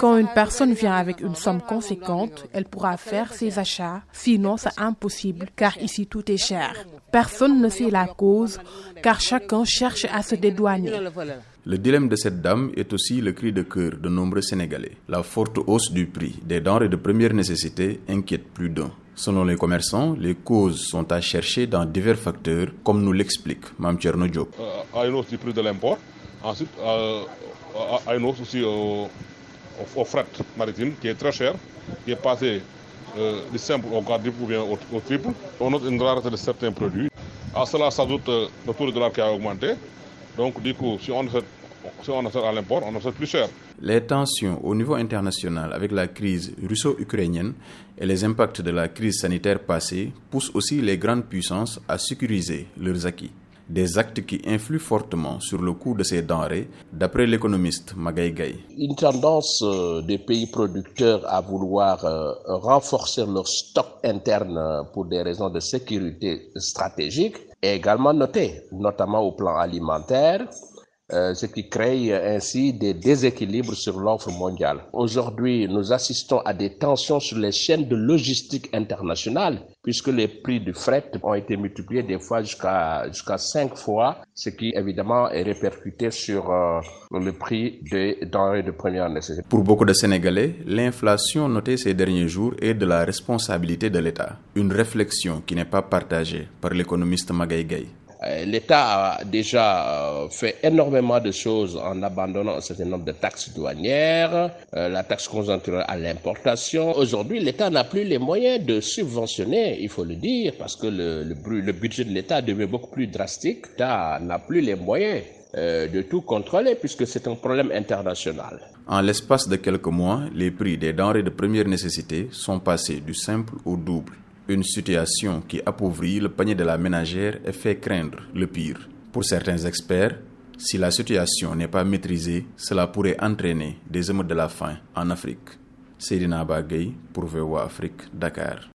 Quand une personne vient avec une somme conséquente, elle pourra faire ses achats. Sinon, c'est impossible, car ici tout est cher. Personne ne sait la cause, car chacun cherche à se dédouaner. Le dilemme de cette dame est aussi le cri de cœur de nombreux Sénégalais. La forte hausse du prix des denrées de première nécessité inquiète plus d'un. Selon les commerçants, les causes sont à chercher dans divers facteurs, comme nous l'explique Mme Tcherno. Euh, à une hausse du prix de l'import, ensuite euh, à une hausse aussi au, au, fret maritime qui est très cher, qui est passé euh, du simple au quadruple ou bien au, au, triple. On note une rareté de certains produits. À cela s'ajoute euh, le taux de dollar qui a augmenté. Donc du coup, si on achète, si on achète à l'import, on achète plus cher. Les tensions au niveau international avec la crise russo-ukrainienne et les impacts de la crise sanitaire passée poussent aussi les grandes puissances à sécuriser leurs acquis. Des actes qui influent fortement sur le coût de ces denrées, d'après l'économiste Magaï Gaye. Une tendance des pays producteurs à vouloir renforcer leur stock interne pour des raisons de sécurité stratégique est également notée, notamment au plan alimentaire, euh, ce qui crée ainsi des déséquilibres sur l'offre mondiale. Aujourd'hui, nous assistons à des tensions sur les chaînes de logistique internationale, puisque les prix du fret ont été multipliés des fois jusqu'à jusqu'à cinq fois, ce qui évidemment est répercuté sur euh, le prix des denrées de première nécessité. Pour beaucoup de Sénégalais, l'inflation notée ces derniers jours est de la responsabilité de l'État, une réflexion qui n'est pas partagée par l'économiste Magaï Gaye. L'État a déjà fait énormément de choses en abandonnant un certain nombre de taxes douanières, la taxe conjoncturelle à l'importation. Aujourd'hui, l'État n'a plus les moyens de subventionner, il faut le dire, parce que le, le, le budget de l'État devient beaucoup plus drastique. L'État n'a plus les moyens de tout contrôler puisque c'est un problème international. En l'espace de quelques mois, les prix des denrées de première nécessité sont passés du simple au double. Une situation qui appauvrit le panier de la ménagère et fait craindre le pire. Pour certains experts, si la situation n'est pas maîtrisée, cela pourrait entraîner des émeutes de la faim en Afrique. Seydina Bagay pour VOA Afrique, Dakar.